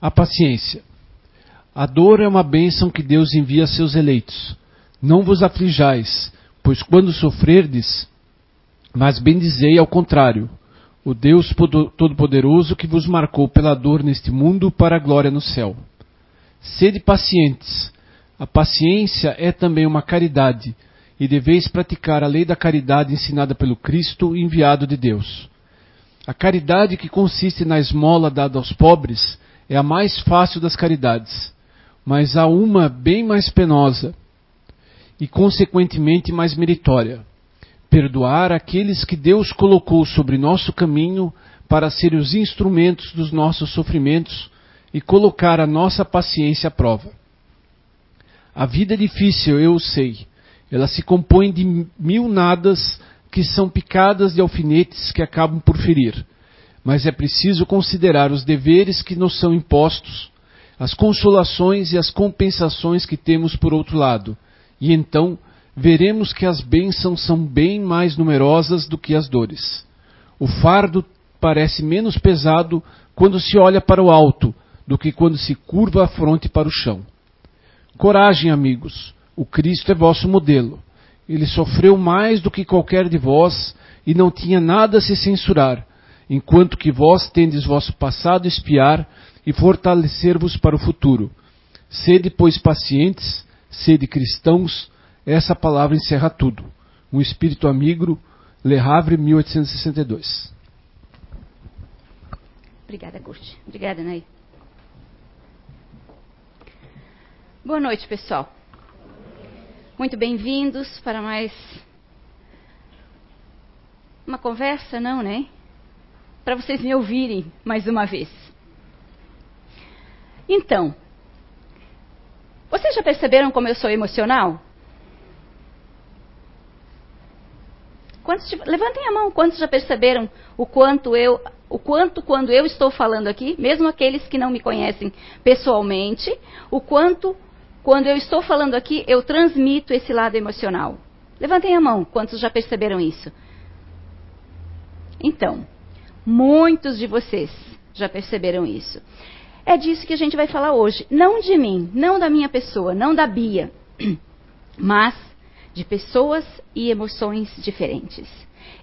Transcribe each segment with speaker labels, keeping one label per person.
Speaker 1: A paciência. A dor é uma bênção que Deus envia a seus eleitos. Não vos aflijais, pois quando sofrerdes, mas bendizei ao contrário, o Deus Todo-Poderoso que vos marcou pela dor neste mundo para a glória no céu. Sede pacientes. A paciência é também uma caridade, e deveis praticar a lei da caridade ensinada pelo Cristo, enviado de Deus. A caridade que consiste na esmola dada aos pobres é a mais fácil das caridades, mas há uma bem mais penosa e, consequentemente, mais meritória: perdoar aqueles que Deus colocou sobre nosso caminho para serem os instrumentos dos nossos sofrimentos e colocar a nossa paciência à prova. A vida é difícil, eu sei. Ela se compõe de mil nadas que são picadas de alfinetes que acabam por ferir. Mas é preciso considerar os deveres que nos são impostos, as consolações e as compensações que temos por outro lado, e então veremos que as bênçãos são bem mais numerosas do que as dores. O fardo parece menos pesado quando se olha para o alto do que quando se curva a fronte para o chão. Coragem, amigos, o Cristo é vosso modelo. Ele sofreu mais do que qualquer de vós e não tinha nada a se censurar, enquanto que vós tendes vosso passado espiar e fortalecer-vos para o futuro. Sede, pois, pacientes, sede cristãos, essa palavra encerra tudo. Um espírito amigo, Le Havre, 1862.
Speaker 2: Obrigada, Curti. Obrigada, Ney. Boa noite, pessoal. Muito bem-vindos para mais uma conversa, não, né? Para vocês me ouvirem mais uma vez. Então, vocês já perceberam como eu sou emocional? Quantos, levantem a mão, quantos já perceberam o quanto eu, o quanto quando eu estou falando aqui, mesmo aqueles que não me conhecem pessoalmente, o quanto quando eu estou falando aqui, eu transmito esse lado emocional. Levantem a mão, quantos já perceberam isso? Então, muitos de vocês já perceberam isso. É disso que a gente vai falar hoje. Não de mim, não da minha pessoa, não da Bia, mas de pessoas e emoções diferentes.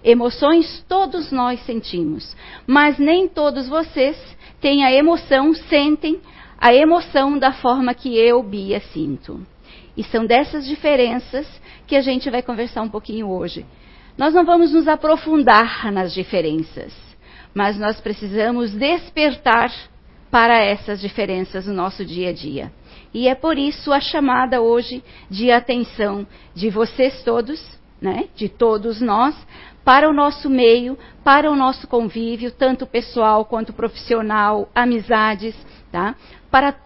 Speaker 2: Emoções todos nós sentimos, mas nem todos vocês têm a emoção, sentem a emoção da forma que eu, Bia, sinto. E são dessas diferenças que a gente vai conversar um pouquinho hoje. Nós não vamos nos aprofundar nas diferenças, mas nós precisamos despertar para essas diferenças no nosso dia a dia. E é por isso a chamada hoje de atenção de vocês todos, né, de todos nós, para o nosso meio, para o nosso convívio, tanto pessoal quanto profissional, amizades, tá? Para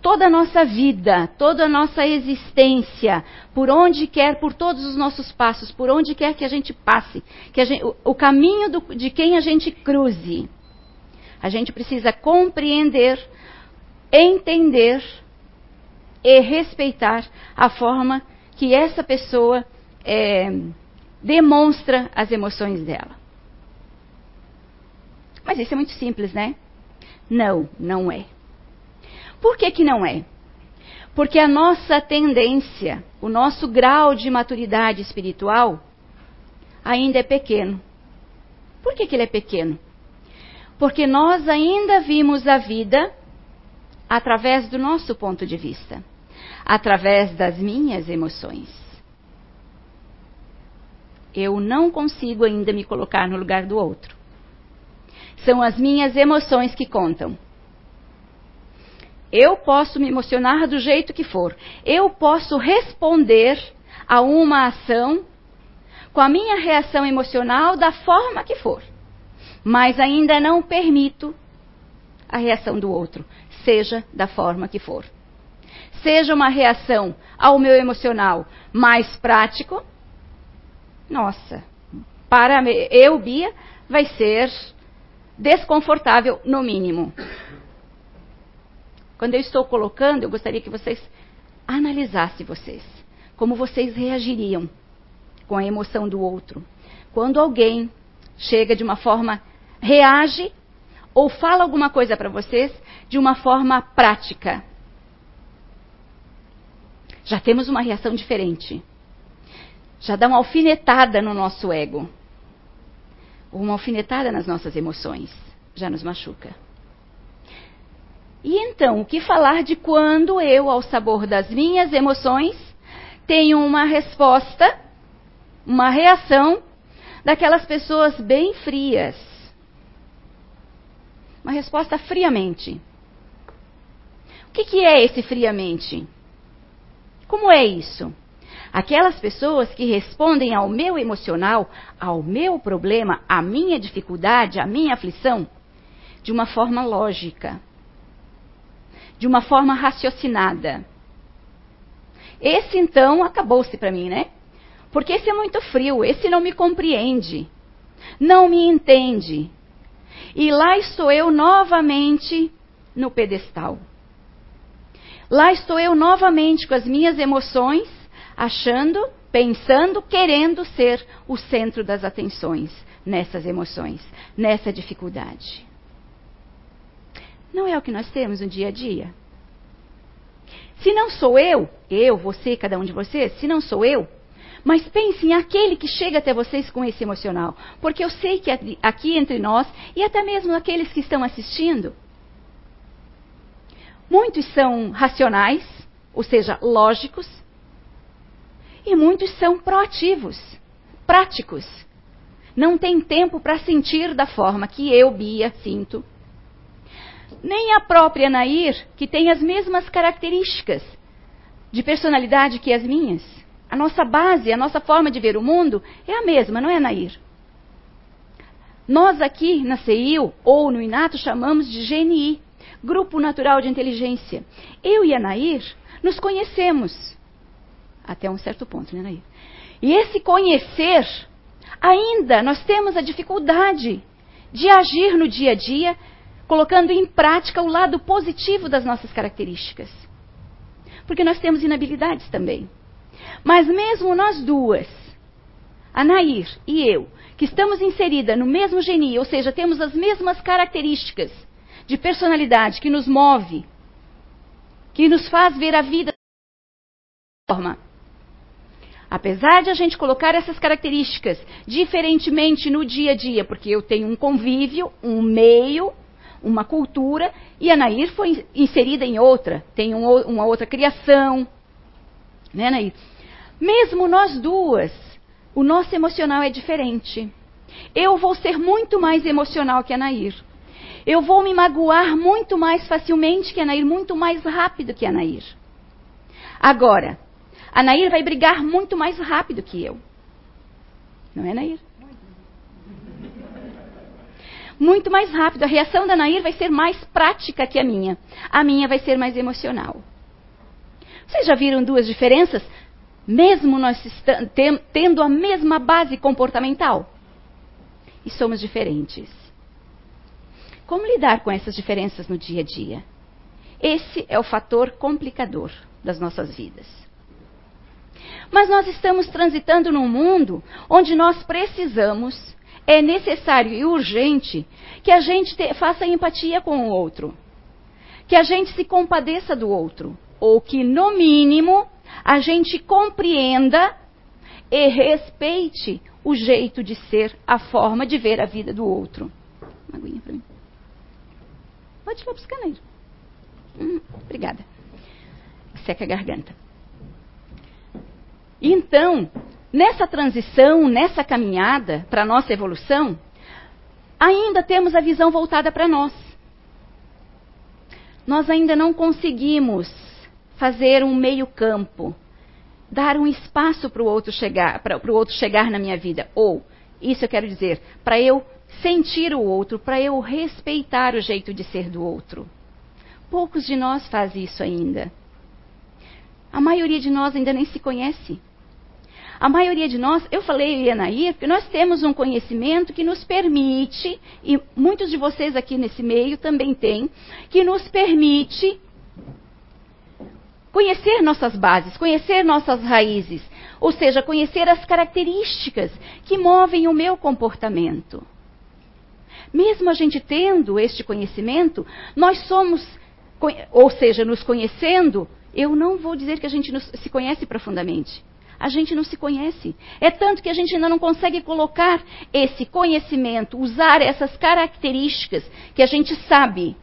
Speaker 2: toda a nossa vida, toda a nossa existência, por onde quer, por todos os nossos passos, por onde quer que a gente passe, que gente, o, o, caminho do, de quem a gente cruze. A gente precisa compreender, entender e respeitar a forma que essa pessoa é, demonstra as emoções dela. Mas isso é muito simples, né? Não, não é. Por que, que não é? Porque a nossa tendência, o nosso grau de maturidade espiritual ainda é pequeno. Por que, que ele é pequeno? Porque nós ainda vimos a vida através do nosso ponto de vista, através das minhas emoções. Eu não consigo ainda me colocar no lugar do outro. São as minhas emoções que contam. Eu posso me emocionar do jeito que for. Eu posso responder a uma ação com a minha reação emocional da forma que for. Mas ainda não permito a reação do outro, seja da forma que for. Seja uma reação ao meu emocional mais prático, nossa, para eu, Bia, vai ser desconfortável no mínimo. Quando eu estou colocando, eu gostaria que vocês analisassem vocês. Como vocês reagiriam com a emoção do outro. Quando alguém chega de uma forma, reage ou fala alguma coisa para vocês de uma forma prática. Já temos uma reação diferente. Já dá uma alfinetada no nosso ego. Ou uma alfinetada nas nossas emoções. Já nos machuca. E então, o que falar de quando eu, ao sabor das minhas emoções, tenho uma resposta, uma reação daquelas pessoas bem frias? Uma resposta friamente. O que, que é esse friamente? Como é isso? Aquelas pessoas que respondem ao meu emocional, ao meu problema, à minha dificuldade, à minha aflição, de uma forma lógica, de uma forma raciocinada. Esse então acabou-se para mim, né? Porque esse é muito frio, esse não me compreende, não me entende. E lá estou eu novamente no pedestal. Lá estou eu novamente com as minhas emoções, achando, pensando, querendo ser o centro das atenções nessas emoções, nessa dificuldade. Não é o que nós temos no dia a dia? Se não sou eu, eu, você, cada um de vocês, se não sou eu, mas pense em aquele que chega até vocês com esse emocional. Porque eu sei que aqui entre nós, e até mesmo aqueles que estão assistindo, muitos são racionais, ou seja, lógicos, e muitos são proativos, práticos. Não tem tempo para sentir da forma que eu, Bia, sinto. Nem a própria Nair, que tem as mesmas características de personalidade que as minhas. A nossa base, a nossa forma de ver o mundo é a mesma, não é, Nair? Nós aqui na CEIU ou no Inato chamamos de GNI, Grupo Natural de Inteligência. Eu e a Nair nos conhecemos até um certo ponto, né, Nair? E esse conhecer, ainda nós temos a dificuldade de agir no dia a dia, colocando em prática o lado positivo das nossas características. Porque nós temos inabilidades também. Mas mesmo nós duas, a Nair e eu, que estamos inseridas no mesmo geni, ou seja, temos as mesmas características de personalidade que nos move, que nos faz ver a vida de forma. Apesar de a gente colocar essas características diferentemente no dia a dia, porque eu tenho um convívio, um meio, uma cultura, e a Nair foi inserida em outra, tem um, uma outra criação. Né, Nair? Mesmo nós duas, o nosso emocional é diferente. Eu vou ser muito mais emocional que a Nair. Eu vou me magoar muito mais facilmente que a Nair, muito mais rápido que a Nair. Agora, a Nair vai brigar muito mais rápido que eu. Não é, Nair? Muito mais rápido. A reação da Nair vai ser mais prática que a minha. A minha vai ser mais emocional. Vocês já viram duas diferenças? mesmo nós tendo a mesma base comportamental. E somos diferentes. Como lidar com essas diferenças no dia a dia? Esse é o fator complicador das nossas vidas. Mas nós estamos transitando num mundo onde nós precisamos, é necessário e urgente que a gente te, faça empatia com o outro, que a gente se compadeça do outro, ou que, no mínimo, a gente compreenda e respeite o jeito de ser, a forma de ver a vida do outro. Uma aguinha para mim. Pode ir lá buscar, Nair. Hum, obrigada. Seca a garganta. Então, nessa transição, nessa caminhada para a nossa evolução, ainda temos a visão voltada para nós. Nós ainda não conseguimos fazer um meio campo, dar um espaço para o outro chegar, para o outro chegar na minha vida. Ou, isso eu quero dizer, para eu sentir o outro, para eu respeitar o jeito de ser do outro. Poucos de nós fazem isso ainda. A maioria de nós ainda nem se conhece. A maioria de nós, eu falei, Ianair, que nós temos um conhecimento que nos permite, e muitos de vocês aqui nesse meio também têm, que nos permite conhecer nossas bases, conhecer nossas raízes, ou seja, conhecer as características que movem o meu comportamento. Mesmo a gente tendo este conhecimento, nós somos, ou seja, nos conhecendo, eu não vou dizer que a gente se conhece profundamente. A gente não se conhece. É tanto que a gente ainda não consegue colocar esse conhecimento, usar essas características que a gente sabe,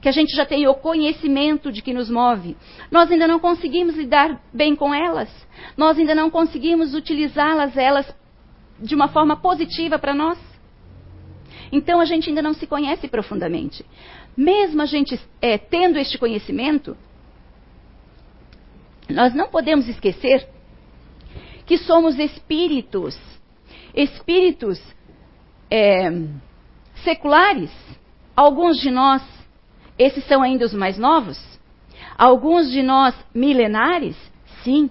Speaker 2: que a gente já tem o conhecimento de que nos move. Nós ainda não conseguimos lidar bem com elas. Nós ainda não conseguimos utilizá-las elas de uma forma positiva para nós. Então a gente ainda não se conhece profundamente. Mesmo a gente é, tendo este conhecimento, nós não podemos esquecer que somos espíritos, espíritos é, seculares. Alguns de nós, esses são ainda os mais novos, alguns de nós milenares, sim.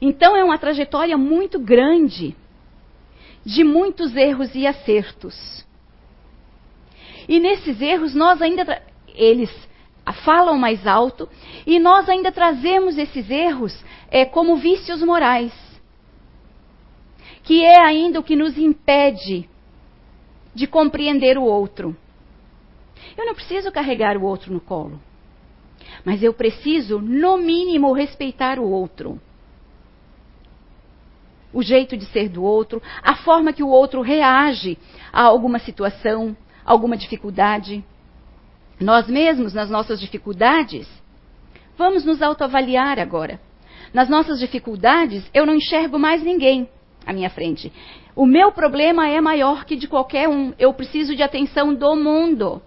Speaker 2: Então é uma trajetória muito grande, de muitos erros e acertos. E nesses erros nós ainda eles falam mais alto e nós ainda trazemos esses erros é, como vícios morais, que é ainda o que nos impede de compreender o outro. Eu não preciso carregar o outro no colo, mas eu preciso, no mínimo, respeitar o outro. O jeito de ser do outro, a forma que o outro reage a alguma situação, alguma dificuldade. Nós mesmos, nas nossas dificuldades, vamos nos autoavaliar agora. Nas nossas dificuldades, eu não enxergo mais ninguém à minha frente. O meu problema é maior que de qualquer um. Eu preciso de atenção do mundo.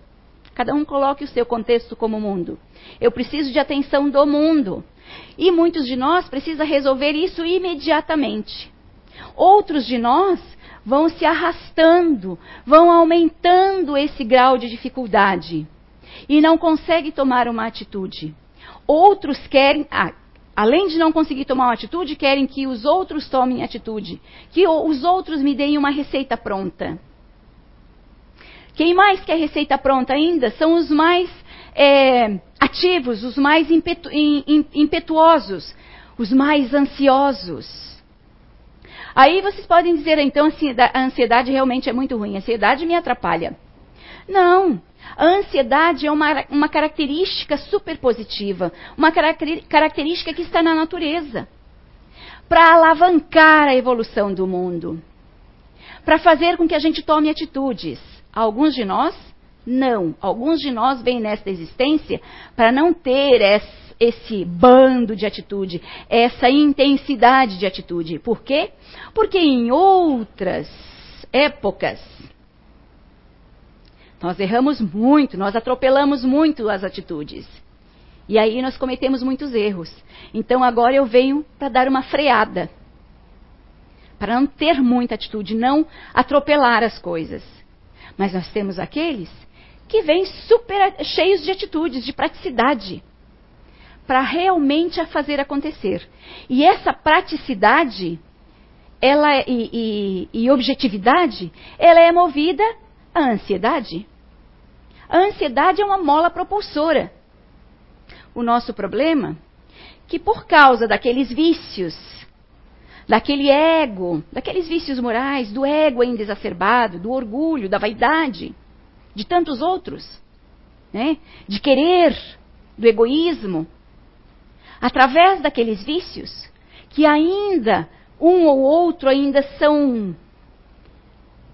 Speaker 2: Cada um coloque o seu contexto como mundo. Eu preciso de atenção do mundo. E muitos de nós precisam resolver isso imediatamente. Outros de nós vão se arrastando, vão aumentando esse grau de dificuldade e não conseguem tomar uma atitude. Outros querem, ah, além de não conseguir tomar uma atitude, querem que os outros tomem atitude, que os outros me deem uma receita pronta. Quem mais quer receita pronta ainda são os mais é, ativos, os mais impetu, impetuosos, os mais ansiosos. Aí vocês podem dizer, então, a ansiedade realmente é muito ruim, a ansiedade me atrapalha. Não, a ansiedade é uma, uma característica super positiva, uma característica que está na natureza para alavancar a evolução do mundo, para fazer com que a gente tome atitudes. Alguns de nós, não. Alguns de nós vêm nesta existência para não ter esse bando de atitude, essa intensidade de atitude. Por quê? Porque em outras épocas, nós erramos muito, nós atropelamos muito as atitudes. E aí nós cometemos muitos erros. Então agora eu venho para dar uma freada. Para não ter muita atitude, não atropelar as coisas. Mas nós temos aqueles que vêm super cheios de atitudes, de praticidade. Para realmente a fazer acontecer. E essa praticidade ela, e, e, e objetividade, ela é movida à ansiedade. A ansiedade é uma mola propulsora. O nosso problema que por causa daqueles vícios, daquele ego, daqueles vícios morais, do ego ainda exacerbado, do orgulho, da vaidade, de tantos outros, né? de querer, do egoísmo, através daqueles vícios, que ainda um ou outro ainda são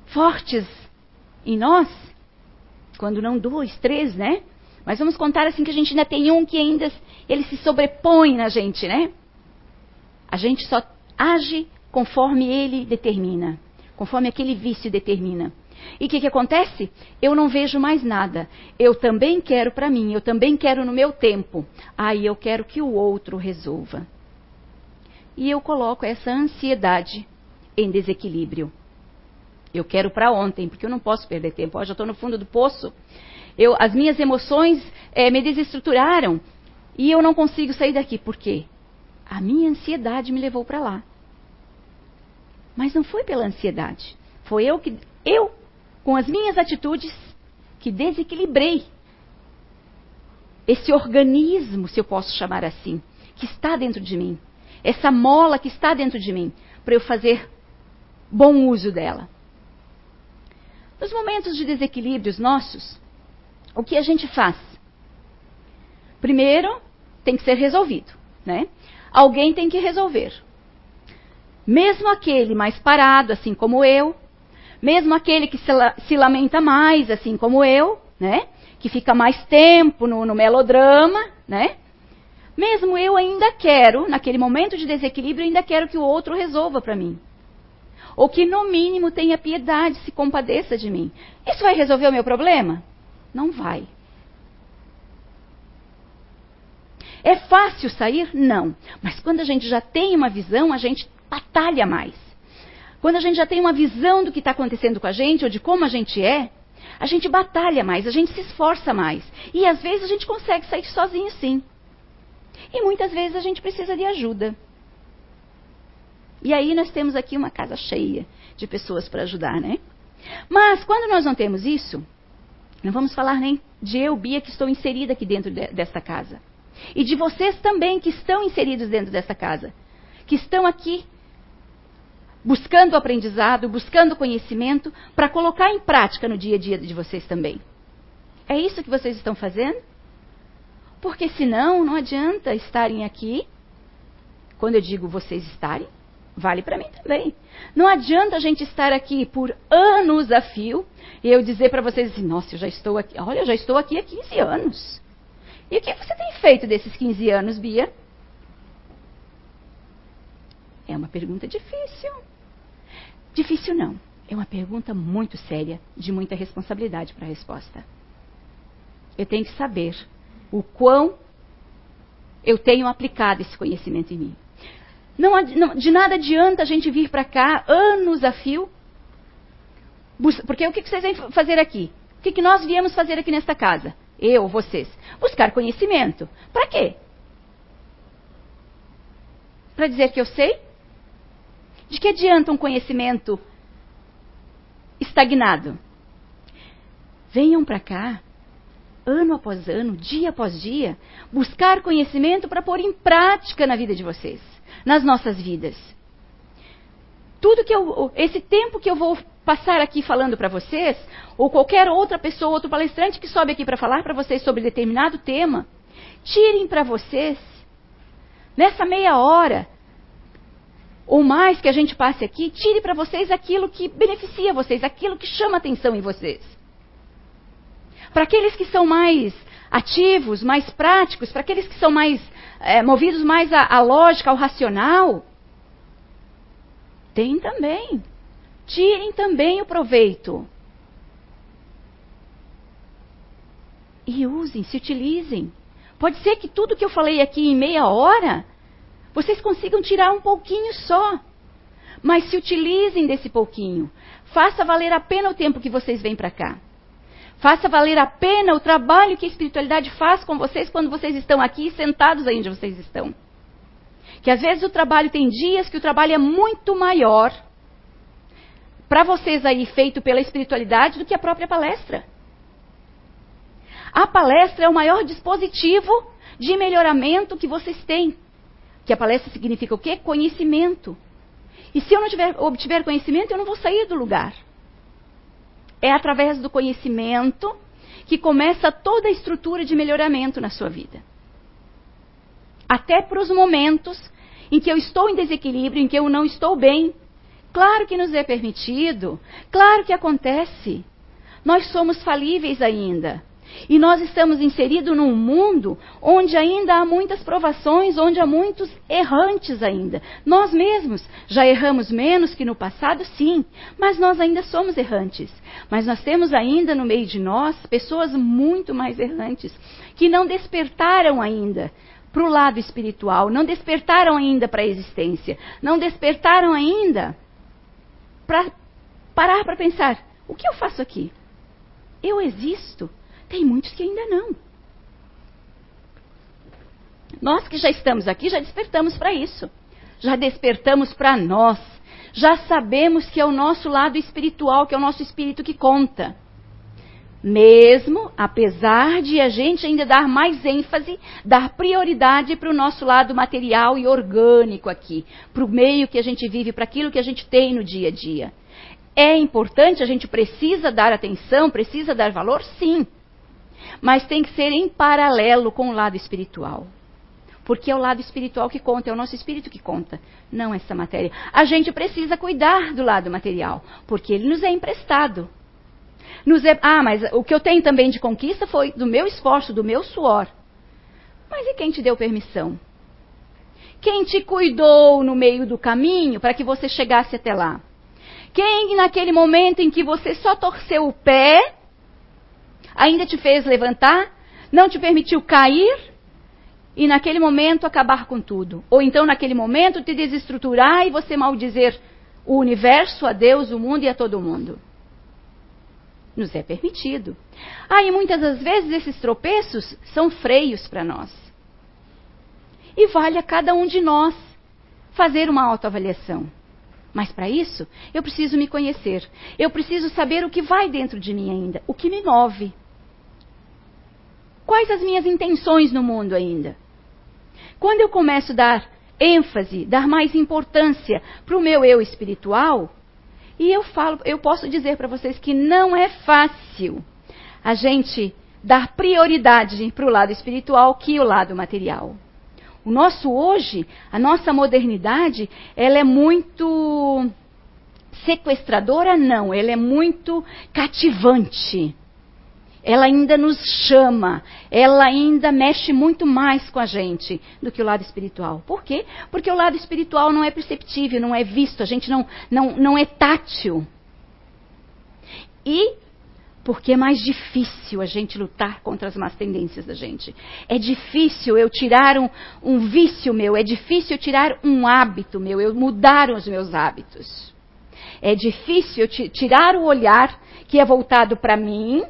Speaker 2: fortes em nós, quando não dois, três, né? Mas vamos contar assim que a gente ainda tem um que ainda ele se sobrepõe na gente, né? A gente só age conforme ele determina, conforme aquele vício determina. E o que, que acontece? Eu não vejo mais nada. Eu também quero para mim, eu também quero no meu tempo. Aí eu quero que o outro resolva. E eu coloco essa ansiedade em desequilíbrio. Eu quero para ontem, porque eu não posso perder tempo. Já estou no fundo do poço. Eu, as minhas emoções é, me desestruturaram e eu não consigo sair daqui. Por quê? A minha ansiedade me levou para lá. Mas não foi pela ansiedade. Foi eu que, eu, com as minhas atitudes, que desequilibrei esse organismo, se eu posso chamar assim, que está dentro de mim. Essa mola que está dentro de mim, para eu fazer bom uso dela. Nos momentos de desequilíbrios nossos, o que a gente faz? Primeiro, tem que ser resolvido, né? Alguém tem que resolver. Mesmo aquele mais parado, assim como eu, mesmo aquele que se, se lamenta mais, assim como eu, né? Que fica mais tempo no, no melodrama, né? Mesmo eu ainda quero, naquele momento de desequilíbrio, ainda quero que o outro resolva para mim. Ou que no mínimo tenha piedade, se compadeça de mim. Isso vai resolver o meu problema? Não vai. É fácil sair? Não. Mas quando a gente já tem uma visão, a gente batalha mais. Quando a gente já tem uma visão do que está acontecendo com a gente, ou de como a gente é, a gente batalha mais, a gente se esforça mais. E às vezes a gente consegue sair sozinho sim. E muitas vezes a gente precisa de ajuda. E aí nós temos aqui uma casa cheia de pessoas para ajudar, né? Mas quando nós não temos isso, não vamos falar nem de eu, Bia, que estou inserida aqui dentro de, desta casa. E de vocês também que estão inseridos dentro desta casa. Que estão aqui buscando aprendizado, buscando conhecimento para colocar em prática no dia a dia de vocês também. É isso que vocês estão fazendo? Porque senão não adianta estarem aqui. Quando eu digo vocês estarem, vale para mim também. Não adianta a gente estar aqui por anos a fio e eu dizer para vocês assim: "Nossa, eu já estou aqui. Olha, eu já estou aqui há 15 anos". E o que você tem feito desses 15 anos, Bia? É uma pergunta difícil. Difícil não. É uma pergunta muito séria, de muita responsabilidade para a resposta. Eu tenho que saber o quão eu tenho aplicado esse conhecimento em mim. Não, não, de nada adianta a gente vir para cá anos a fio. Porque o que, vocês vêm fazer aqui? O que, que nós viemos fazer aqui nesta casa? Eu, vocês. Buscar conhecimento. Para quê? Para dizer que eu sei? De que adianta um conhecimento estagnado? Venham para cá, ano após ano, dia após dia, buscar conhecimento para pôr em prática na vida de vocês, nas nossas vidas. Tudo que eu, esse tempo que eu vou passar aqui falando para vocês, ou qualquer outra pessoa, outro palestrante que sobe aqui para falar para vocês sobre determinado tema, tirem para vocês, nessa meia hora, ou mais que a gente passe aqui, tire para vocês aquilo que beneficia vocês, aquilo que chama atenção em vocês. Para aqueles que são mais ativos, mais práticos, para aqueles que são mais é, movidos mais à, à lógica, ao racional, tem também. Tirem também o proveito. E usem, se utilizem. Pode ser que tudo que eu falei aqui em meia hora vocês consigam tirar um pouquinho só. Mas se utilizem desse pouquinho. Faça valer a pena o tempo que vocês vêm para cá. Faça valer a pena o trabalho que a espiritualidade faz com vocês quando vocês estão aqui sentados aí onde vocês estão. Que às vezes o trabalho tem dias que o trabalho é muito maior para vocês aí feito pela espiritualidade do que a própria palestra. A palestra é o maior dispositivo de melhoramento que vocês têm. Que a palestra significa o quê? Conhecimento. E se eu não tiver, obtiver conhecimento, eu não vou sair do lugar. É através do conhecimento que começa toda a estrutura de melhoramento na sua vida. Até para os momentos em que eu estou em desequilíbrio, em que eu não estou bem. Claro que nos é permitido, claro que acontece. Nós somos falíveis ainda. E nós estamos inseridos num mundo onde ainda há muitas provações, onde há muitos errantes ainda. Nós mesmos já erramos menos que no passado, sim, mas nós ainda somos errantes. Mas nós temos ainda no meio de nós pessoas muito mais errantes, que não despertaram ainda para o lado espiritual, não despertaram ainda para a existência, não despertaram ainda para parar para pensar: o que eu faço aqui? Eu existo? Tem muitos que ainda não. Nós que já estamos aqui, já despertamos para isso. Já despertamos para nós. Já sabemos que é o nosso lado espiritual, que é o nosso espírito que conta. Mesmo apesar de a gente ainda dar mais ênfase, dar prioridade para o nosso lado material e orgânico aqui, para o meio que a gente vive, para aquilo que a gente tem no dia a dia. É importante, a gente precisa dar atenção, precisa dar valor, sim. Mas tem que ser em paralelo com o lado espiritual. Porque é o lado espiritual que conta, é o nosso espírito que conta, não essa matéria. A gente precisa cuidar do lado material, porque ele nos é emprestado. Nos é, ah, mas o que eu tenho também de conquista foi do meu esforço, do meu suor. Mas e quem te deu permissão? Quem te cuidou no meio do caminho para que você chegasse até lá? Quem, naquele momento em que você só torceu o pé, ainda te fez levantar, não te permitiu cair e naquele momento acabar com tudo? Ou então, naquele momento, te desestruturar e você maldizer o universo, a Deus, o mundo e a todo mundo? Nos é permitido. Ah, e muitas das vezes esses tropeços são freios para nós. E vale a cada um de nós fazer uma autoavaliação. Mas para isso, eu preciso me conhecer. Eu preciso saber o que vai dentro de mim ainda, o que me move. Quais as minhas intenções no mundo ainda? Quando eu começo a dar ênfase, dar mais importância para o meu eu espiritual, e eu falo, eu posso dizer para vocês que não é fácil a gente dar prioridade para o lado espiritual que o lado material. O nosso hoje, a nossa modernidade, ela é muito sequestradora, não, ela é muito cativante. Ela ainda nos chama, ela ainda mexe muito mais com a gente do que o lado espiritual. Por quê? Porque o lado espiritual não é perceptível, não é visto, a gente não, não, não é tátil. E porque é mais difícil a gente lutar contra as más tendências da gente. É difícil eu tirar um, um vício meu, é difícil eu tirar um hábito meu, eu mudar os meus hábitos. É difícil eu tirar o olhar que é voltado para mim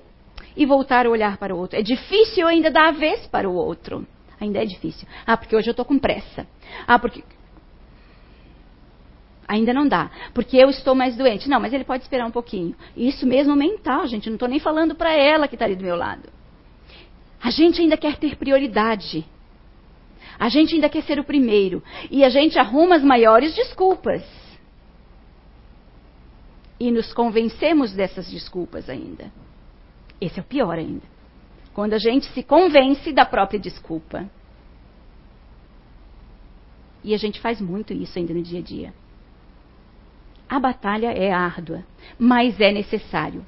Speaker 2: e voltar a olhar para o outro. É difícil ainda dar a vez para o outro. Ainda é difícil. Ah, porque hoje eu estou com pressa. Ah, porque Ainda não dá, porque eu estou mais doente. Não, mas ele pode esperar um pouquinho. Isso mesmo mental, gente. Não estou nem falando para ela que está ali do meu lado. A gente ainda quer ter prioridade. A gente ainda quer ser o primeiro. E a gente arruma as maiores desculpas. E nos convencemos dessas desculpas ainda. Esse é o pior ainda. Quando a gente se convence da própria desculpa. E a gente faz muito isso ainda no dia a dia. A batalha é árdua, mas é necessário.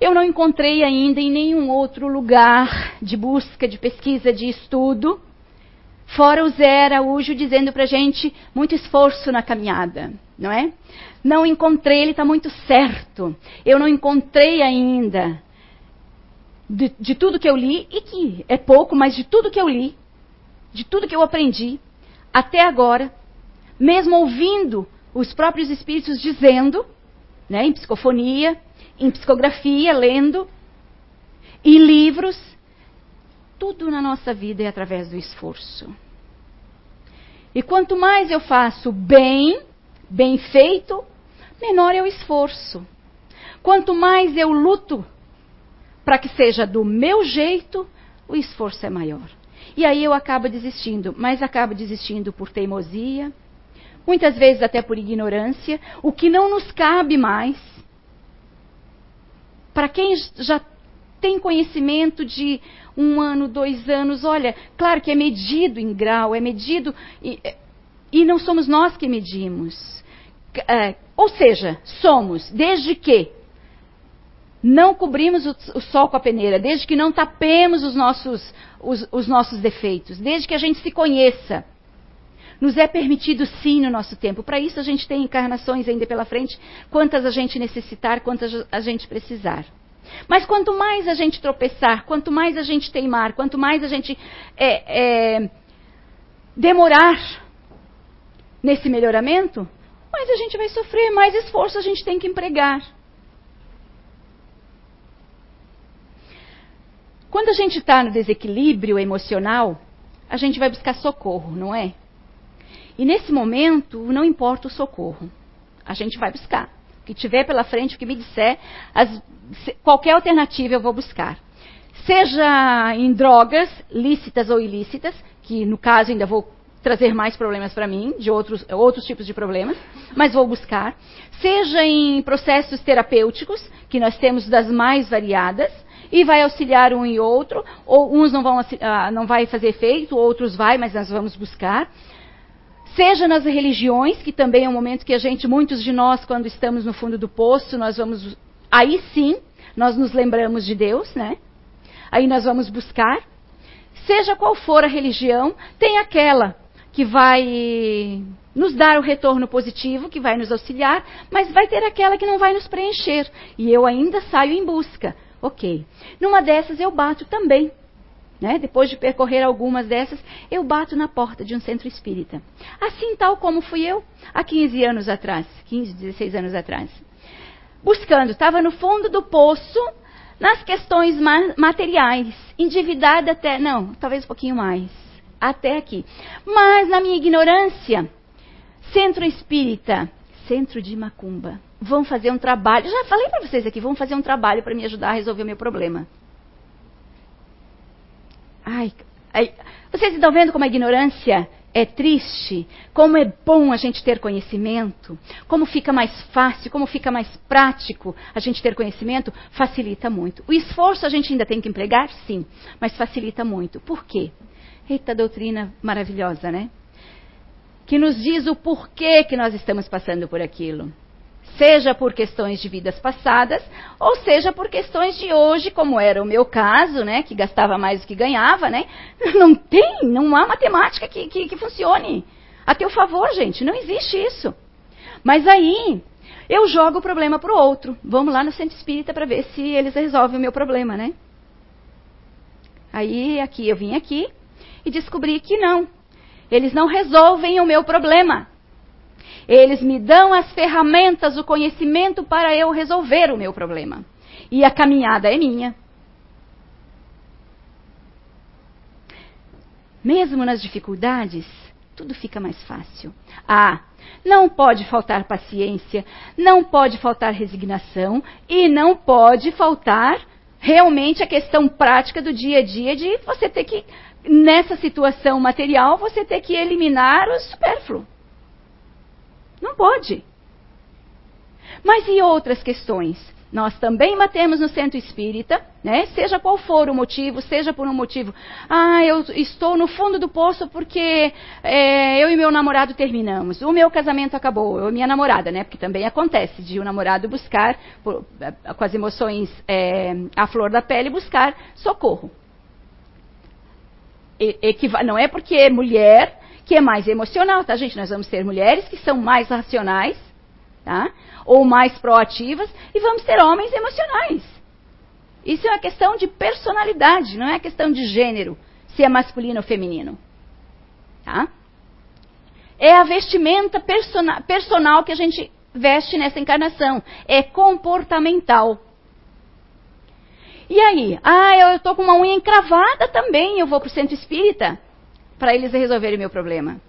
Speaker 2: Eu não encontrei ainda em nenhum outro lugar de busca, de pesquisa, de estudo, fora o Zé Araújo dizendo para gente muito esforço na caminhada, não é? Não encontrei, ele está muito certo. Eu não encontrei ainda de, de tudo que eu li, e que é pouco, mas de tudo que eu li, de tudo que eu aprendi, até agora, mesmo ouvindo os próprios espíritos dizendo, né, em psicofonia, em psicografia, lendo, e livros, tudo na nossa vida é através do esforço. E quanto mais eu faço bem, bem feito, menor é o esforço. Quanto mais eu luto para que seja do meu jeito, o esforço é maior. E aí eu acabo desistindo, mas acabo desistindo por teimosia, muitas vezes até por ignorância, o que não nos cabe mais. Para quem já tem conhecimento de um ano, dois anos, olha, claro que é medido em grau, é medido. E, e não somos nós que medimos. É, ou seja, somos, desde que não cobrimos o, sol com a peneira, desde que não tapemos os nossos, os, os nossos defeitos, desde que a gente se conheça. Nos é permitido sim no nosso tempo. Para isso a gente tem encarnações ainda pela frente, quantas a gente necessitar, quantas a gente precisar. Mas quanto mais a gente tropeçar, quanto mais a gente teimar, quanto mais a gente é, é, demorar nesse melhoramento, mais a gente vai sofrer, mais esforço a gente tem que empregar. Quando a gente está no desequilíbrio emocional, a gente vai buscar socorro, não é? E nesse momento, não importa o socorro. A gente vai buscar. O que tiver pela frente, o que me disser, as, qualquer alternativa eu vou buscar. Seja em drogas, lícitas ou ilícitas, que no caso ainda vou trazer mais problemas para mim, de outros, outros tipos de problemas, mas vou buscar. Seja em processos terapêuticos, que nós temos das mais variadas, e vai auxiliar um e outro, ou uns não vão uh, não vai fazer efeito, outros vai, mas nós vamos buscar. Seja nas religiões, que também é um momento que a gente, muitos de nós, quando estamos no fundo do poço, nós vamos, aí sim, nós nos lembramos de Deus, né? Aí nós vamos buscar. Seja qual for a religião, tem aquela que vai nos dar o retorno positivo, que vai nos auxiliar, mas vai ter aquela que não vai nos preencher. E eu ainda saio em busca. Ok. Numa dessas eu bato também. Né? Depois de percorrer algumas dessas, eu bato na porta de um centro espírita. Assim tal como fui eu há 15 anos atrás, 15, 16 anos atrás. Buscando, estava no fundo do poço, nas questões materiais, endividada até, não, talvez um pouquinho mais, até aqui. Mas na minha ignorância, centro espírita, centro de macumba, vão fazer um trabalho, já falei para vocês aqui, vão fazer um trabalho para me ajudar a resolver o meu problema. Ai, ai, vocês estão vendo como a ignorância é triste? Como é bom a gente ter conhecimento? Como fica mais fácil, como fica mais prático a gente ter conhecimento? Facilita muito. O esforço a gente ainda tem que empregar? Sim, mas facilita muito. Por quê? Eita doutrina maravilhosa, né? Que nos diz o porquê que nós estamos passando por aquilo seja por questões de vidas passadas, ou seja por questões de hoje, como era o meu caso, né, que gastava mais do que ganhava, né? Não tem, não há matemática que, que, que funcione a teu favor, gente, não existe isso. Mas aí eu jogo o problema para o outro. Vamos lá no centro espírita para ver se eles resolvem o meu problema, né? Aí aqui eu vim aqui e descobri que não. Eles não resolvem o meu problema. Eles me dão as ferramentas, o conhecimento para eu resolver o meu problema. E a caminhada é minha. Mesmo nas dificuldades, tudo fica mais fácil. Ah, não pode faltar paciência, não pode faltar resignação e não pode faltar realmente a questão prática do dia a dia de você ter que, nessa situação material, você ter que eliminar o supérfluo. Não pode. Mas e outras questões? Nós também batemos no centro espírita, né? Seja qual for o motivo, seja por um motivo. Ah, eu estou no fundo do poço porque é, eu e meu namorado terminamos. O meu casamento acabou. Eu e minha namorada, né? Porque também acontece de o um namorado buscar, por, é, com as emoções é, à flor da pele, buscar socorro. E, não é porque é mulher que é mais emocional, tá, gente? Nós vamos ter mulheres que são mais racionais, tá? Ou mais proativas, e vamos ter homens emocionais. Isso é uma questão de personalidade, não é questão de gênero, se é masculino ou feminino. Tá? É a vestimenta persona, personal que a gente veste nessa encarnação. É comportamental. E aí? Ah, eu estou com uma unha encravada também, eu vou para o centro espírita para eles resolverem meu problema.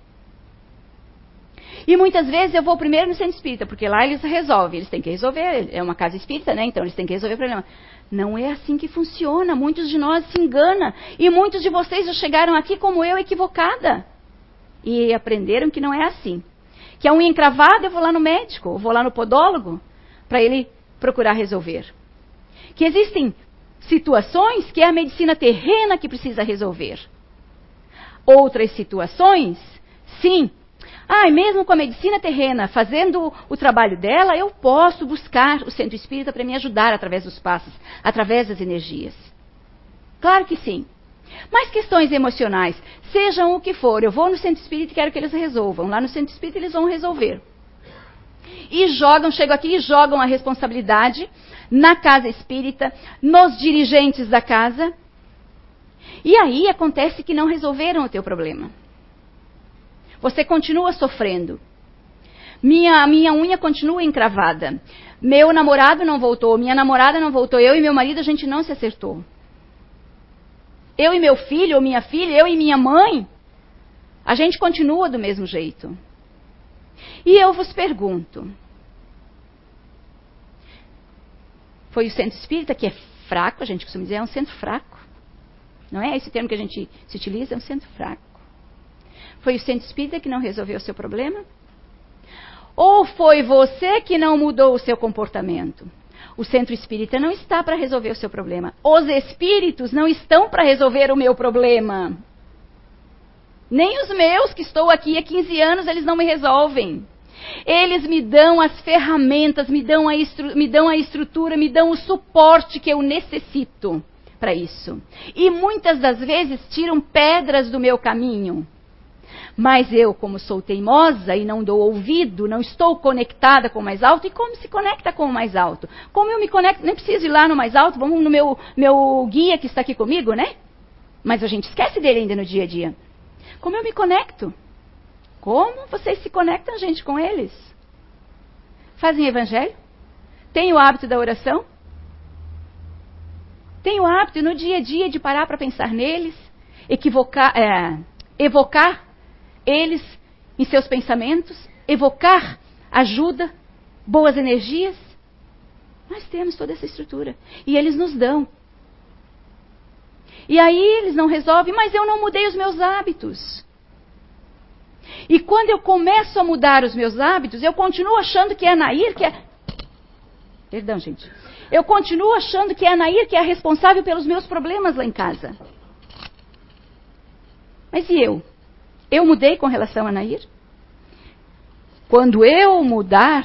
Speaker 2: E muitas vezes eu vou primeiro no centro espírita, porque lá eles resolvem, eles têm que resolver, é uma casa espírita, né? Então eles têm que resolver o problema. Não é assim que funciona, muitos de nós se enganam, e muitos de vocês já chegaram aqui como eu, equivocada. E aprenderam que não é assim. Que a unha encravada eu vou lá no médico, eu vou lá no podólogo, para ele procurar resolver. Que existem situações que é a medicina terrena que precisa resolver outras situações, sim. Ah, e mesmo com a medicina terrena fazendo o trabalho dela, eu posso buscar o centro espírita para me ajudar através dos passos, através das energias. Claro que sim. Mas questões emocionais, sejam o que for, eu vou no centro espírita e quero que eles resolvam. Lá no centro espírita eles vão resolver. E jogam, chegam aqui e jogam a responsabilidade na casa espírita, nos dirigentes da casa, e aí acontece que não resolveram o teu problema. Você continua sofrendo. Minha, minha unha continua encravada. Meu namorado não voltou, minha namorada não voltou, eu e meu marido a gente não se acertou. Eu e meu filho, ou minha filha, eu e minha mãe, a gente continua do mesmo jeito. E eu vos pergunto: foi o centro espírita que é fraco, a gente costuma dizer, é um centro fraco. Não é esse termo que a gente se utiliza, é um centro fraco. Foi o centro espírita que não resolveu o seu problema? Ou foi você que não mudou o seu comportamento? O centro espírita não está para resolver o seu problema. Os espíritos não estão para resolver o meu problema. Nem os meus, que estou aqui há 15 anos, eles não me resolvem. Eles me dão as ferramentas, me dão a, me dão a estrutura, me dão o suporte que eu necessito para isso. E muitas das vezes tiram pedras do meu caminho. Mas eu, como sou teimosa e não dou ouvido, não estou conectada com o mais alto, e como se conecta com o mais alto? Como eu me conecto? Nem preciso ir lá no mais alto, vamos no meu, meu guia que está aqui comigo, né? Mas a gente esquece dele ainda no dia a dia. Como eu me conecto? Como vocês se conectam, gente, com eles? Fazem evangelho? Têm o hábito da oração? Têm o hábito no dia a dia de parar para pensar neles? Equivocar, é, evocar eles em seus pensamentos, evocar ajuda, boas energias. Nós temos toda essa estrutura. E eles nos dão. E aí eles não resolvem, mas eu não mudei os meus hábitos. E quando eu começo a mudar os meus hábitos, eu continuo achando que é Nair que é. Perdão, gente. Eu continuo achando que é a Nair que é a responsável pelos meus problemas lá em casa. Mas e eu? Eu mudei com relação a Nair? Quando eu mudar,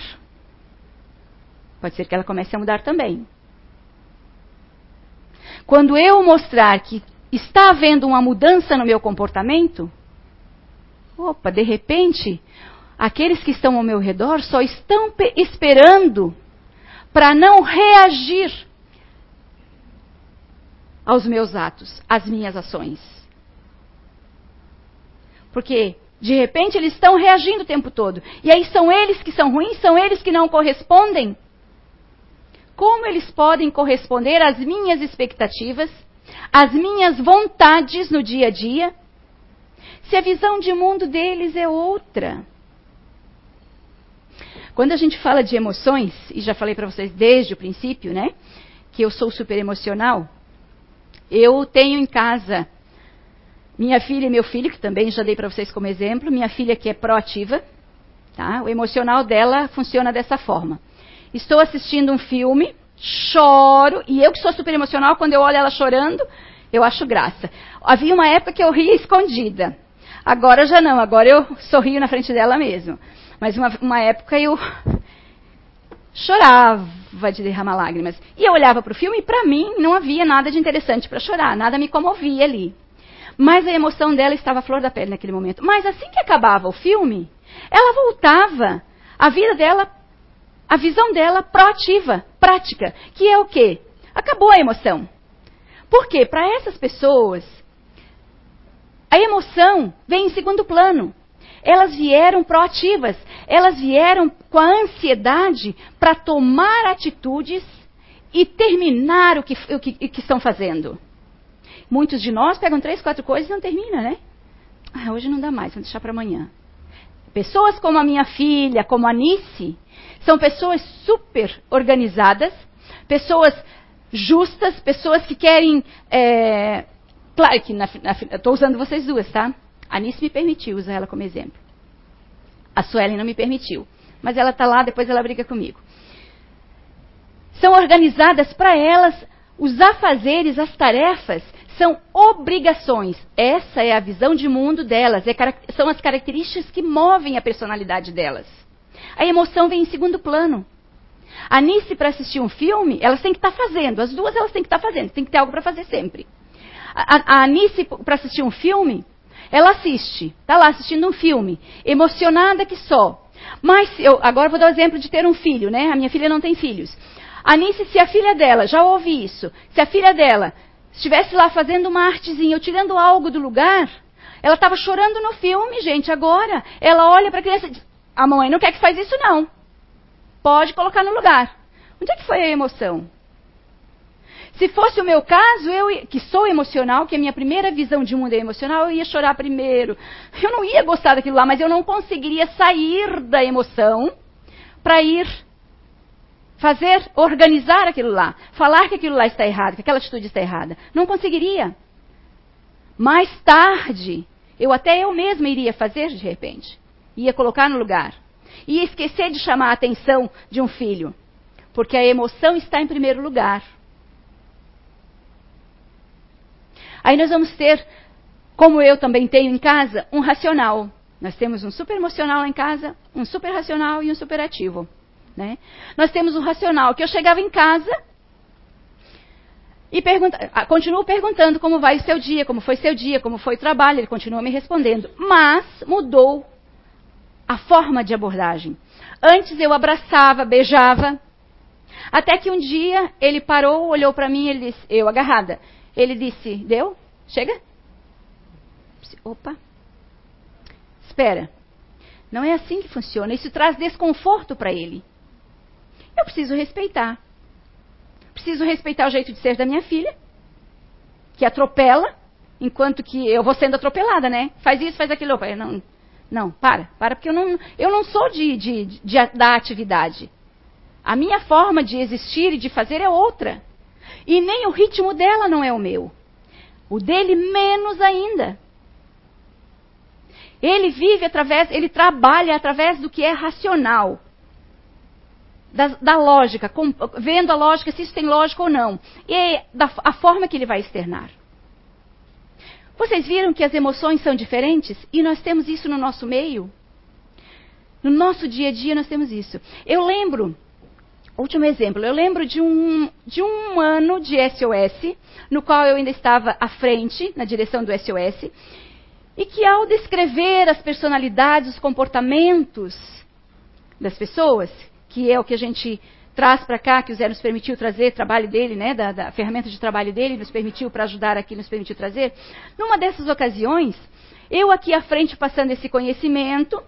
Speaker 2: pode ser que ela comece a mudar também. Quando eu mostrar que está havendo uma mudança no meu comportamento, opa, de repente, aqueles que estão ao meu redor só estão esperando para não reagir aos meus atos, às minhas ações. Porque, de repente, eles estão reagindo o tempo todo. E aí são eles que são ruins, são eles que não correspondem. Como eles podem corresponder às minhas expectativas, às minhas vontades no dia a dia, se a visão de mundo deles é outra? Quando a gente fala de emoções, e já falei para vocês desde o princípio, né, que eu sou super emocional, eu tenho em casa minha filha e meu filho, que também já dei para vocês como exemplo, minha filha que é proativa, tá? O emocional dela funciona dessa forma. Estou assistindo um filme, choro, e eu que sou super emocional, quando eu olho ela chorando, eu acho graça. Havia uma época que eu ria escondida. Agora já não, agora eu sorrio na frente dela mesmo. Mas uma, uma época eu chorava de derramar lágrimas. E eu olhava para o filme e para mim não havia nada de interessante para chorar, nada me comovia ali. Mas a emoção dela estava à flor da pele naquele momento. Mas assim que acabava o filme, ela voltava. A vida dela, a visão dela proativa, prática, que é o quê? Acabou a emoção. Por quê? Para essas pessoas, a emoção vem em segundo plano. Elas vieram proativas, elas vieram com a ansiedade para tomar atitudes e terminar o que, o que, o que estão fazendo. Muitos de nós pegam três, quatro coisas e não termina, né? Ah, hoje não dá mais, vou deixar para amanhã. Pessoas como a minha filha, como a Nice, são pessoas super organizadas, pessoas justas, pessoas que querem. É, claro que estou usando vocês duas, tá? A Nice me permitiu usar ela como exemplo. A Suelen não me permitiu. Mas ela está lá, depois ela briga comigo. São organizadas para elas os afazeres, as tarefas, são obrigações. Essa é a visão de mundo delas, é, são as características que movem a personalidade delas. A emoção vem em segundo plano. A Nice, para assistir um filme, elas têm que estar tá fazendo. As duas elas têm que estar tá fazendo, tem que ter algo para fazer sempre. A, a Nice, para assistir um filme, ela assiste, está lá assistindo um filme, emocionada que só. Mas, eu agora vou dar o exemplo de ter um filho, né? A minha filha não tem filhos. A Nice, se a filha dela, já ouve isso, se a filha dela estivesse lá fazendo uma artezinha ou tirando algo do lugar, ela estava chorando no filme, gente, agora. Ela olha para a criança e diz: A mãe não quer que faz isso, não. Pode colocar no lugar. Onde é que foi a emoção? Se fosse o meu caso, eu que sou emocional, que a minha primeira visão de mundo é emocional, eu ia chorar primeiro. Eu não ia gostar daquilo lá, mas eu não conseguiria sair da emoção para ir fazer, organizar aquilo lá, falar que aquilo lá está errado, que aquela atitude está errada. Não conseguiria. Mais tarde, Eu até eu mesma iria fazer de repente. Ia colocar no lugar. Ia esquecer de chamar a atenção de um filho. Porque a emoção está em primeiro lugar. Aí nós vamos ter, como eu também tenho em casa, um racional. Nós temos um super emocional em casa, um super racional e um super ativo. Né? Nós temos o racional, que eu chegava em casa e pergunta, ah, continuo perguntando como vai o seu dia, como foi seu dia, como foi o trabalho, ele continua me respondendo. Mas mudou a forma de abordagem. Antes eu abraçava, beijava, até que um dia ele parou, olhou para mim, ele disse, eu agarrada. Ele disse: Deu? Chega? Opa. Espera. Não é assim que funciona. Isso traz desconforto para ele. Eu preciso respeitar. Preciso respeitar o jeito de ser da minha filha, que atropela, enquanto que eu vou sendo atropelada, né? Faz isso, faz aquilo. Opa, não, não, para, para, porque eu não, eu não sou de, de, de, da atividade. A minha forma de existir e de fazer é outra. E nem o ritmo dela não é o meu. O dele menos ainda. Ele vive através, ele trabalha através do que é racional. Da, da lógica, com, vendo a lógica, se isso tem lógica ou não. E da, a forma que ele vai externar. Vocês viram que as emoções são diferentes? E nós temos isso no nosso meio? No nosso dia a dia nós temos isso. Eu lembro Último exemplo, eu lembro de um, de um ano de SOS, no qual eu ainda estava à frente, na direção do SOS, e que ao descrever as personalidades, os comportamentos das pessoas, que é o que a gente traz para cá, que o Zé nos permitiu trazer, trabalho dele, né, da, da ferramenta de trabalho dele, nos permitiu para ajudar aqui, nos permitiu trazer. Numa dessas ocasiões, eu aqui à frente passando esse conhecimento,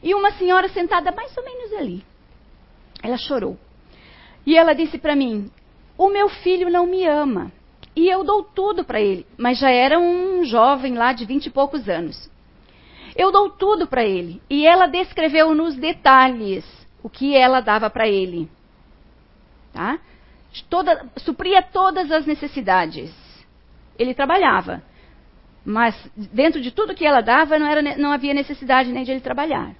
Speaker 2: e uma senhora sentada mais ou menos ali. Ela chorou. E ela disse para mim: O meu filho não me ama. E eu dou tudo para ele. Mas já era um jovem lá de vinte e poucos anos. Eu dou tudo para ele. E ela descreveu nos detalhes o que ela dava para ele. Tá? Toda, supria todas as necessidades. Ele trabalhava. Mas dentro de tudo que ela dava, não, era, não havia necessidade nem de ele trabalhar.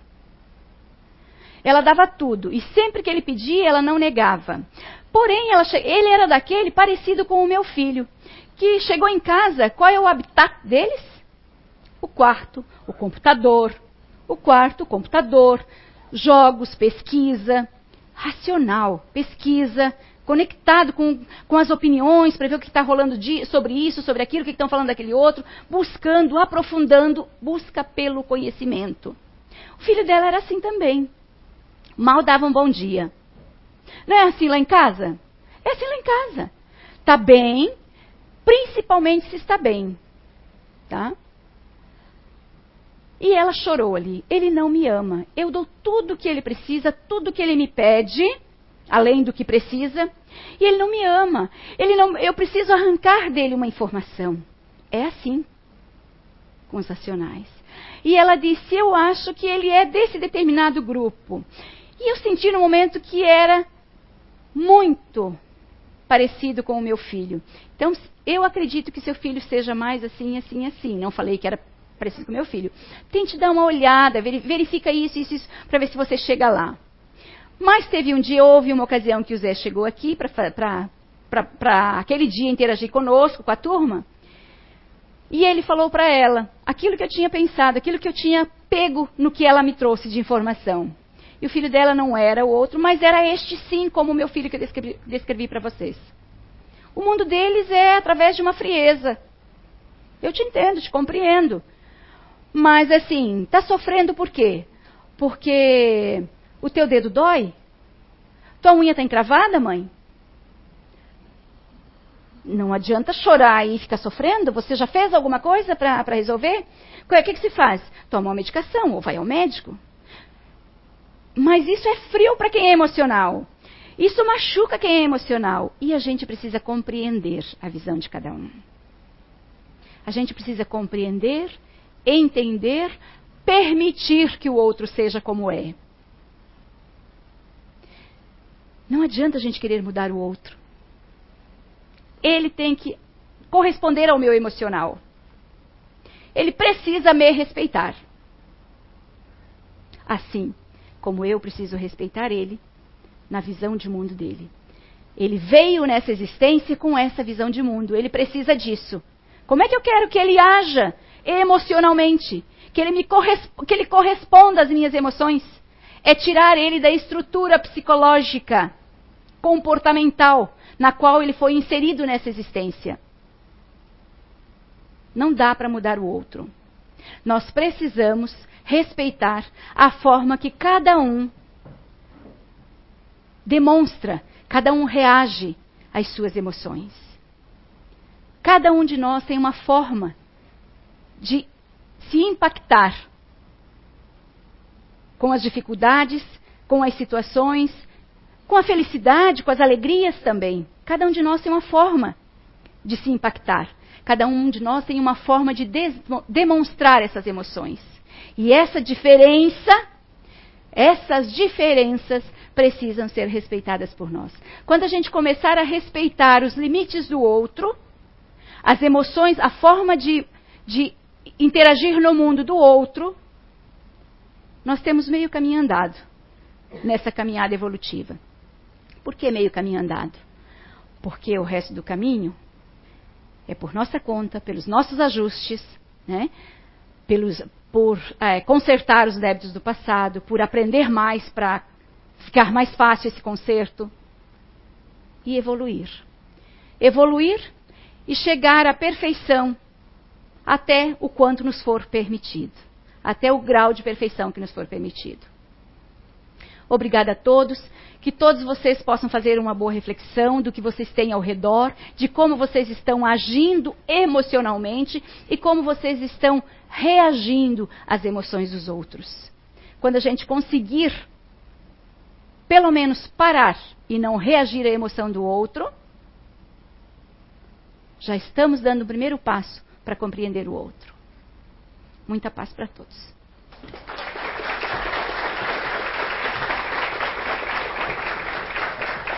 Speaker 2: Ela dava tudo. E sempre que ele pedia, ela não negava. Porém, ela, ele era daquele parecido com o meu filho, que chegou em casa, qual é o habitat deles? O quarto, o computador. O quarto, o computador, jogos, pesquisa, racional, pesquisa, conectado com, com as opiniões para ver o que está rolando de, sobre isso, sobre aquilo, o que estão falando daquele outro, buscando, aprofundando, busca pelo conhecimento. O filho dela era assim também mal dava um bom dia. Não é assim lá em casa? É assim lá em casa. Está bem, principalmente se está bem. Tá? E ela chorou ali. Ele não me ama. Eu dou tudo o que ele precisa, tudo o que ele me pede, além do que precisa, e ele não me ama. Ele não, eu preciso arrancar dele uma informação. É assim com os racionais. E ela disse: Eu acho que ele é desse determinado grupo. E eu senti no momento que era muito parecido com o meu filho. Então, eu acredito que seu filho seja mais assim, assim, assim. Não falei que era parecido com o meu filho. Tente dar uma olhada, verifica isso, isso, isso, para ver se você chega lá. Mas teve um dia, houve uma ocasião que o Zé chegou aqui para aquele dia interagir conosco, com a turma. E ele falou para ela aquilo que eu tinha pensado, aquilo que eu tinha pego no que ela me trouxe de informação. E o filho dela não era o outro, mas era este sim, como o meu filho que eu descrevi, descrevi para vocês. O mundo deles é através de uma frieza. Eu te entendo, te compreendo. Mas assim, está sofrendo por quê? Porque o teu dedo dói? Tua unha está encravada, mãe? Não adianta chorar e ficar sofrendo. Você já fez alguma coisa para resolver? O que, que se faz? Toma uma medicação ou vai ao médico. Mas isso é frio para quem é emocional. Isso machuca quem é emocional. E a gente precisa compreender a visão de cada um. A gente precisa compreender, entender, permitir que o outro seja como é. Não adianta a gente querer mudar o outro. Ele tem que corresponder ao meu emocional. ele precisa me respeitar. Assim como eu preciso respeitar ele na visão de mundo dele. Ele veio nessa existência com essa visão de mundo, ele precisa disso. Como é que eu quero que ele haja emocionalmente? Que ele, me que ele corresponda às minhas emoções? É tirar ele da estrutura psicológica, comportamental, na qual ele foi inserido nessa existência. Não dá para mudar o outro. Nós precisamos respeitar a forma que cada um demonstra, cada um reage às suas emoções. Cada um de nós tem uma forma de se impactar com as dificuldades, com as situações, com a felicidade, com as alegrias também. Cada um de nós tem uma forma de se impactar. Cada um de nós tem uma forma de demonstrar essas emoções. E essa diferença, essas diferenças precisam ser respeitadas por nós. Quando a gente começar a respeitar os limites do outro, as emoções, a forma de, de interagir no mundo do outro, nós temos meio caminho andado nessa caminhada evolutiva. Por que meio caminho andado? Porque o resto do caminho é por nossa conta, pelos nossos ajustes, né? Pelos, por é, consertar os débitos do passado, por aprender mais para ficar mais fácil esse conserto e evoluir. Evoluir e chegar à perfeição até o quanto nos for permitido, até o grau de perfeição que nos for permitido. Obrigada a todos que todos vocês possam fazer uma boa reflexão do que vocês têm ao redor, de como vocês estão agindo emocionalmente e como vocês estão reagindo às emoções dos outros. Quando a gente conseguir, pelo menos, parar e não reagir à emoção do outro, já estamos dando o primeiro passo para compreender o outro. Muita paz para todos.